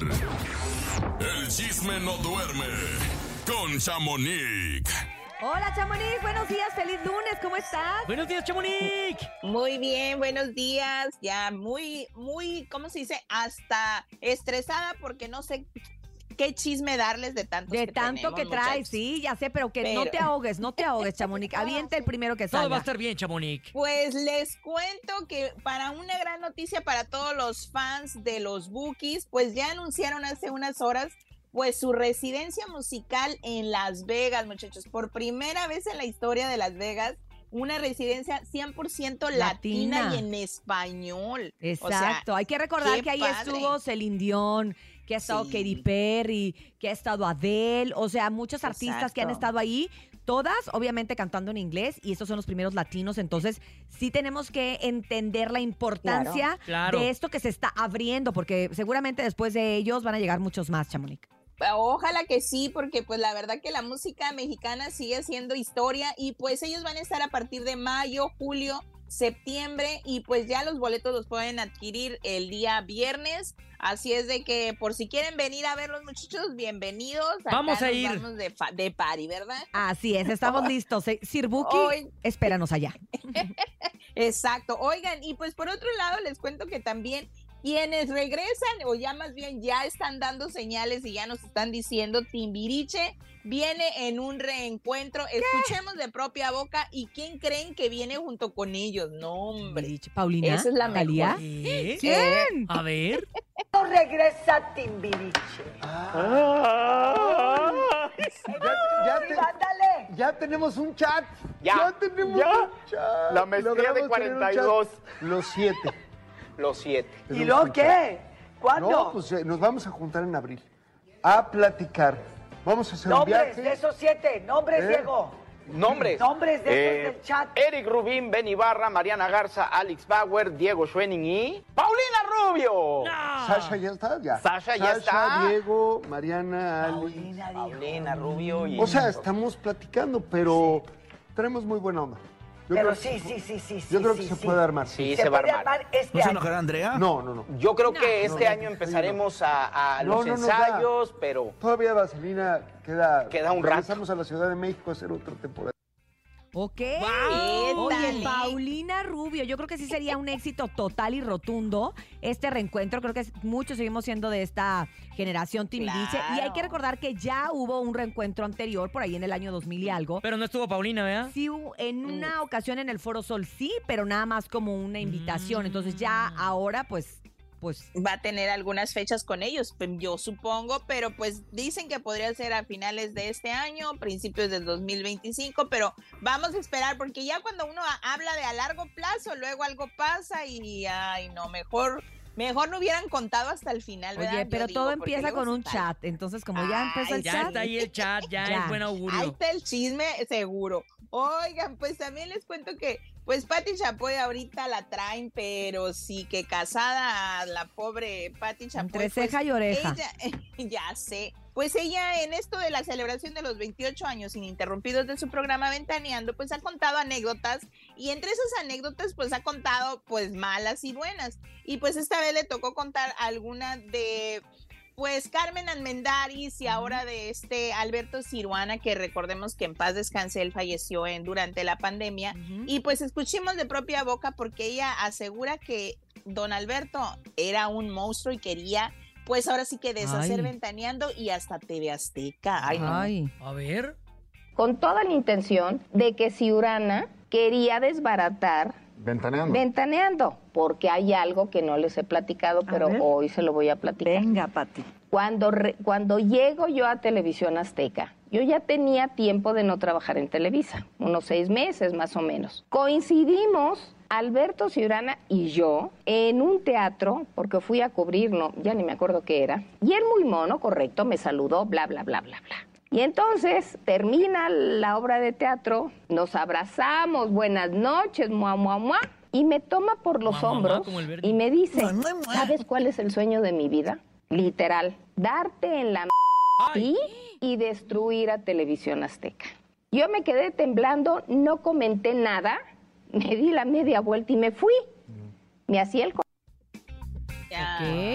El chisme no duerme con Chamonix. Hola, Chamonix, buenos días, feliz lunes, ¿cómo estás? Buenos días, Chamonix. Muy bien, buenos días. Ya muy, muy, ¿cómo se dice? Hasta estresada porque no sé qué chisme darles de tanto De tanto que traes, sí, ya sé, pero que no te ahogues, no te ahogues, Chamonix. Avienta el primero que salga. Todo va a estar bien, Chamonix. Pues les cuento que para una gran noticia para todos los fans de los Bookies, pues ya anunciaron hace unas horas pues su residencia musical en Las Vegas, muchachos. Por primera vez en la historia de Las Vegas, una residencia 100% latina. y en español. Exacto. Hay que recordar que ahí estuvo Celine Dion, que ha estado Katy Perry, que ha estado Adele, o sea, muchos artistas que han estado ahí. Todas, obviamente, cantando en inglés, y estos son los primeros latinos. Entonces, sí tenemos que entender la importancia de esto que se está abriendo, porque seguramente después de ellos van a llegar muchos más, Chamonix. Ojalá que sí, porque pues la verdad que la música mexicana sigue siendo historia y pues ellos van a estar a partir de mayo, julio, septiembre y pues ya los boletos los pueden adquirir el día viernes. Así es de que por si quieren venir a ver los muchachos, bienvenidos. vamos a ir. Vamos de, de party, ¿verdad? Así es, estamos listos. Sirbuki, espéranos allá. Exacto. Oigan, y pues por otro lado les cuento que también quienes regresan o ya más bien ya están dando señales y ya nos están diciendo Timbiriche viene en un reencuentro. Escuchemos de propia boca y quién creen que viene junto con ellos. No, hombre. Paulina. Esa es la María. ¿Quién? A ver. No regresa Timbiriche. Ah. Ya, ya, tenemos un chat. Ya, tenemos un chat. La maestría de 42. Los siete. Los siete. ¿Y luego qué? ¿Cuándo? No, pues eh, nos vamos a juntar en abril a platicar. Vamos a hacer un viaje. Nombres de esos siete, nombres, ¿Eh? Diego. Nombres. Nombres de esos eh, del chat. Eric Rubín, Ben Ibarra, Mariana Garza, Alex Bauer, Diego Schwenning y Paulina Rubio. Sasha ya está, ya. Sasha ya está. Diego, Mariana, Alex. Paulina, Rubio y... O sea, estamos platicando, pero tenemos muy buena onda. Pero sí, sí, sí, sí. Yo creo que se puede armar. Sí, se, va a armar. este ¿No se enojará Andrea? No, no, no. Yo creo que este año empezaremos a, los ensayos, pero... Todavía Vaselina queda... Queda un rato. Regresamos a la Ciudad de México a hacer otra temporada. Ok. Oye, Paulina Rubio, yo creo que sí sería un éxito total y rotundo este reencuentro. Creo que muchos seguimos siendo de esta generación Timbiriche. Y hay que recordar que ya hubo un reencuentro anterior, por ahí en el año 2000 y algo. Pero no estuvo Paulina, ¿verdad? Sí, en una ocasión en el Foro Sol sí, pero nada más como una invitación. Entonces ya mm. ahora, pues pues va a tener algunas fechas con ellos, pues, yo supongo, pero pues dicen que podría ser a finales de este año, principios del 2025, pero vamos a esperar porque ya cuando uno habla de a largo plazo, luego algo pasa y ay, no, mejor Mejor no hubieran contado hasta el final, ¿verdad? Oye, pero todo empieza con un chat. Entonces, como ya empezó el ya chat. Ya está ahí el chat, ya, es buen augurio. Ahí está el chisme, seguro. Oigan, pues también les cuento que pues Patti Chapoy ahorita la traen, pero sí que casada la pobre Patti Chapoy. Entre ceja y oreja. ya sé. Pues ella en esto de la celebración de los 28 años ininterrumpidos de su programa Ventaneando, pues ha contado anécdotas y entre esas anécdotas pues ha contado pues malas y buenas. Y pues esta vez le tocó contar alguna de pues Carmen Almendaris y ahora de este Alberto Ciruana, que recordemos que en paz descanse, él falleció en, durante la pandemia. Y pues escuchemos de propia boca porque ella asegura que don Alberto era un monstruo y quería, pues ahora sí que deshacer ventaneando y hasta TV Azteca. Ay, A ver. Con toda la intención de que Ciurana quería desbaratar Ventaneando. Ventaneando, porque hay algo que no les he platicado, pero hoy se lo voy a platicar. Venga, Pati. Cuando, cuando llego yo a Televisión Azteca, yo ya tenía tiempo de no trabajar en Televisa, unos seis meses más o menos. Coincidimos Alberto Ciurana y yo en un teatro, porque fui a cubrirlo, ya ni me acuerdo qué era, y él muy mono, correcto, me saludó, bla, bla, bla, bla, bla. Y entonces termina la obra de teatro, nos abrazamos, buenas noches, mua, mua, mua, y me toma por los hombros y me dice, ¿sabes cuál es el sueño de mi vida? Literal, darte en la m y destruir a Televisión Azteca. Yo me quedé temblando, no comenté nada, me di la media vuelta y me fui. Me hacía el... Ok,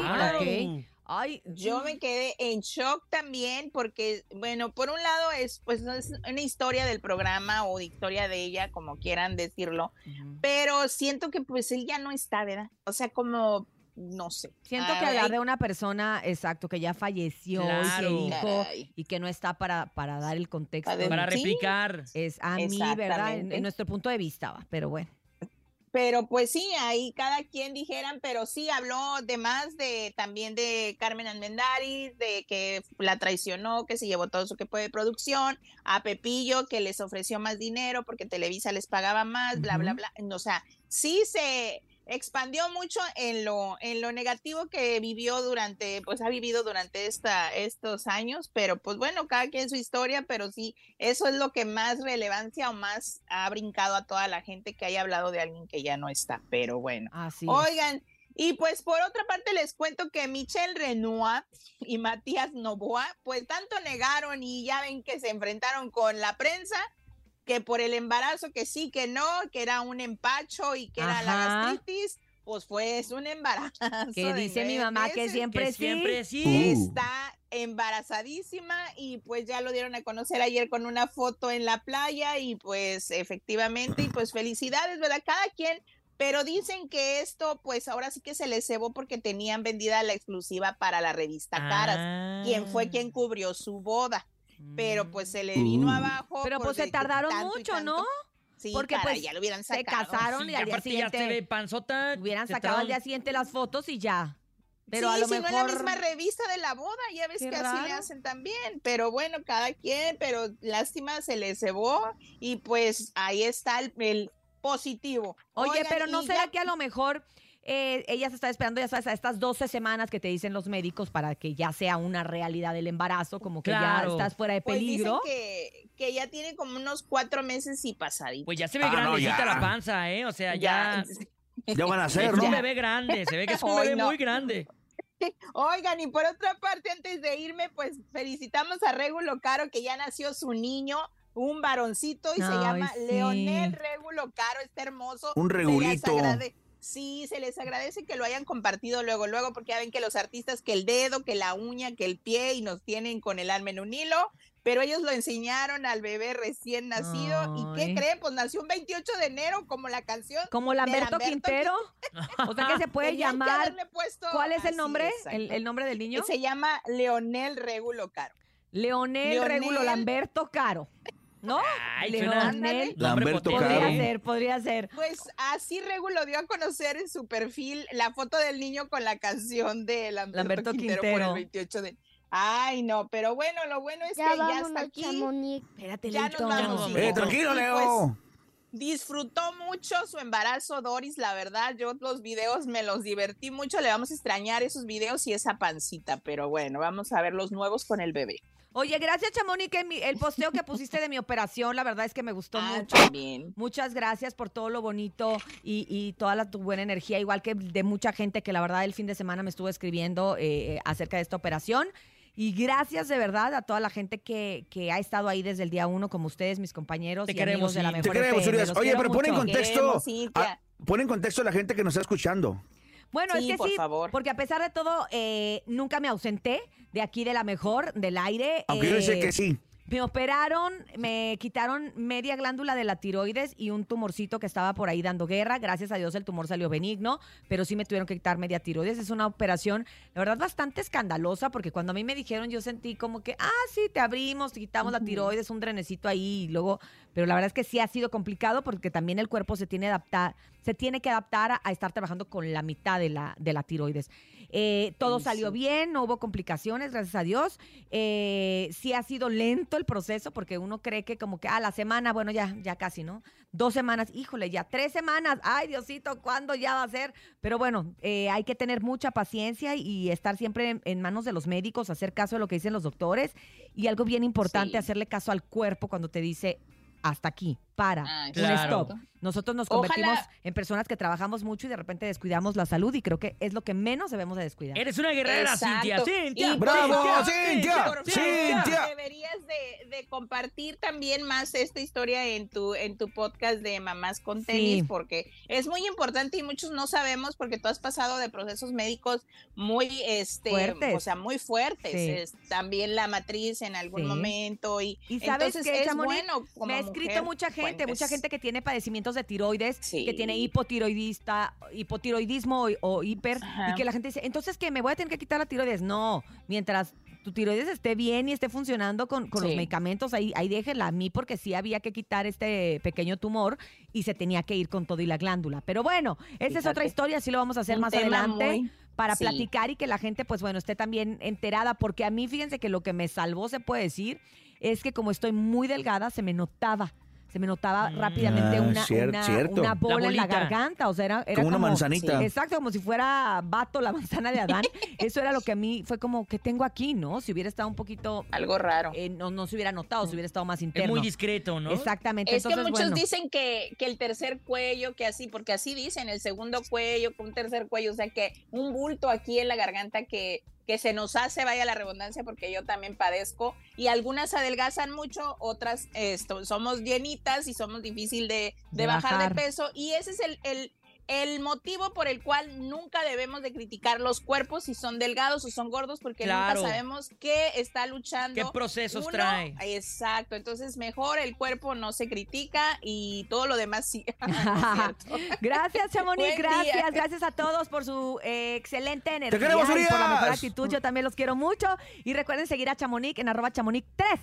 ok. Ay, yo me quedé en shock también porque, bueno, por un lado es pues es una historia del programa o de historia de ella, como quieran decirlo, pero siento que pues él ya no está, ¿verdad? O sea, como no sé. Siento que hablar de una persona, exacto, que ya falleció y que dijo y que no está para, para dar el contexto. Para replicar. Es a mí, ¿verdad? En, nuestro punto de vista, pero bueno. Pero pues sí, ahí cada quien dijeran, pero sí habló de más de también de Carmen Almendaris, de que la traicionó, que se llevó todo su equipo de producción, a Pepillo que les ofreció más dinero porque Televisa les pagaba más, bla, bla, bla. O sea, sí se expandió mucho en lo, en lo negativo que vivió durante, pues ha vivido durante esta, estos años, pero pues bueno, cada quien su historia, pero sí, eso es lo que más relevancia o más ha brincado a toda la gente que haya hablado de alguien que ya no está, pero bueno. Así Oigan, y pues por otra parte les cuento que Michelle Renoir y Matías Novoa, pues tanto negaron y ya ven que se enfrentaron con la prensa, que por el embarazo que sí, que no, que era un empacho y que era la gastritis, pues fue es un embarazo. Que dice mi mamá que siempre sí. Siempre sí. Está embarazadísima y pues ya lo dieron a conocer ayer con una foto en la playa y pues efectivamente y pues felicidades, ¿verdad? Cada quien pero dicen que esto, pues ahora sí que se les cebó porque tenían vendida la exclusiva para la revista Caras, quien fue ah. quien cubrió su boda pero pues se le vino uh. abajo. Pero pues se tardaron mucho, ¿no? Sí, porque pues ya lo hubieran sacado. Se casaron y al día siguiente ya se ve panzota. Hubieran sacado al día siguiente las fotos y ya. Pero a lo si mejor... no en la misma revista de la boda, ya ves que así le hacen también. Pero bueno, cada quien, pero lástima se le cebó y pues ahí está el, positivo. Oye, pero no será que a lo mejor eh, ella se está esperando, ya sabes, a estas 12 semanas que te dicen los médicos para que ya sea una realidad el embarazo, como que ya estás fuera de pues peligro. que, que, ya tiene como unos cuatro meses y pasadito. Pues ya se ve ah, grandecita la panza, ¿eh? O sea, ya. Ya, van a ser, ¿no? Es un bebé grande, se ve que es un bebé muy grande. Oigan, y por otra parte, antes de irme, pues felicitamos a Regulo Caro, que ya nació su niño, un varoncito, y se llama Leonel Regulo Caro, está hermoso. Un regulito. Sí, se les agradece que lo hayan compartido luego, luego, porque ya ven que los artistas que el dedo, que la uña, que el pie y nos tienen con el alma en un hilo, pero ellos lo enseñaron al bebé recién nacido. ¿Y qué creen? Pues nació un 28 de enero, como la canción. Como Lamberto, Quintero. o sea que se puede llamar. ¿Cuál es el nombre? el, nombre del niño? Se llama Leonel Regulo Caro. Leonel, Leonel Regulo Lamberto Caro. ¿No? Ay, Leonel. Lamberto Podría ser, podría ser. Pues así Regulo dio a conocer en su perfil la foto del niño con la canción de Lamberto, Quintero, por el 28 de... Ay, no, pero bueno, lo bueno es que ya está aquí. Espérate, ya nos vamos. Eh, tranquilo, pues, Leo. disfrutó mucho su embarazo, Doris, la verdad. Yo los videos me los divertí mucho. Le vamos a extrañar esos videos y esa pancita, pero bueno, vamos a ver los nuevos con el bebé. Oye, gracias, Chamonix, el posteo que pusiste de mi operación, la verdad es que me gustó ah, mucho. Muchas gracias por todo lo bonito y, toda la, tu buena energía, igual que de mucha gente que la verdad el fin de semana me estuvo escribiendo eh, acerca de esta operación. Y gracias de verdad a toda la gente que, que, ha estado ahí desde el día uno, como ustedes, mis compañeros y amigos de la mejor Te queremos, Oye, pero pon en contexto, pon en contexto a la gente que nos está escuchando. Bueno, es que sí, porque a pesar de todo, eh, nunca me ausenté de aquí de la mejor, del aire. Aunque yo sé que sí. Me operaron, me quitaron media glándula de la tiroides y un tumorcito que estaba por ahí dando guerra. Gracias a Dios el tumor salió benigno, pero sí me tuvieron que quitar media tiroides. Es una operación, la verdad, bastante escandalosa porque cuando a mí me dijeron yo sentí como que, ah, sí, te abrimos, te quitamos la tiroides, un drenecito ahí y luego, pero la verdad es que sí ha sido complicado porque también el cuerpo se tiene, adaptar, se tiene que adaptar a, estar trabajando con la mitad de la, de la tiroides. Eh, todo salió bien, no hubo complicaciones, gracias a Dios. Eh, sí ha sido lento el proceso porque uno cree que como que, a ah, la semana, bueno, ya, ya casi, ¿no? Dos semanas, híjole, ya tres semanas, ay Diosito, ¿cuándo ya va a ser? Pero bueno, eh, hay que tener mucha paciencia y estar siempre en, manos de los médicos, hacer caso de lo que dicen los doctores y algo bien importante, hacerle caso al cuerpo cuando te dice hasta aquí para, Ah, un claro. stop. Nosotros nos Ojalá- convertimos en personas que trabajamos mucho y de repente descuidamos la salud y creo que es lo que menos debemos de descuidar. Eres una guerrera, Exacto. Cintia. Cintia. Y- ¡Bravo, Cintia, Cintia! Deberías de, de compartir también más esta historia en tu en tu podcast de Mamás con Tenis, Sí. porque es muy importante y muchos no sabemos porque tú has pasado de procesos médicos muy este Fuertes. o sea, muy fuertes. Sí. Es también la matriz en algún Sí. momento y, ¿Y sabes entonces qué, es Chamonix? bueno como Me ha escrito mujer, mucha gente, mucha gente que tiene padecimientos de tiroides, Sí. que tiene hipotiroidista, hipotiroidismo o, o hiper, Ajá. y que la gente dice, entonces que me voy a tener que quitar la tiroides. No, mientras tu tiroides esté bien y esté funcionando con, con los medicamentos, ahí, ahí déjenla a mí porque sí había que quitar este pequeño tumor y se tenía que ir con todo y la glándula. Pero bueno, esa es otra historia, sí lo vamos a hacer Un más adelante. muy- para sí. platicar y que la gente, pues bueno, esté también enterada, porque a mí, fíjense que lo que me salvó, se puede decir, es que como estoy muy delgada, se me notaba. Se me notaba Mm. rápidamente Ah, una, una, cierto. una bola en la garganta. O sea, era, era Como una manzanita. Exacto, como si fuera vato la manzana de Adán. Eso era lo que a mí fue como, ¿qué tengo aquí, no? Si hubiera estado un poquito, algo raro. eh, no, no se hubiera notado, si hubiera estado más Es interno. muy discreto, ¿no? Exactamente. Es que muchos bueno. dicen que, que el tercer cuello, que así, porque así dicen, el segundo cuello, con un tercer cuello, o sea que un bulto aquí en la garganta que, que se nos hace, vaya la redundancia, porque yo también padezco, y algunas adelgazan mucho, otras esto, somos llenitas y somos difícil de, de De bajar, bajar. de peso, y ese es el, el, el motivo por el cual nunca debemos de criticar los cuerpos si son delgados o son gordos, porque Claro. nunca sabemos qué está luchando. ¿Qué procesos uno. trae? Exacto, entonces mejor el cuerpo no se critica y todo lo demás sí. Gracias, Chamonix. Gracias, día. gracias a todos por su eh, excelente energía queremos, y por la mejor actitud. Yo también los quiero mucho. Y recuerden seguir a Chamonix en arroba chamonix 3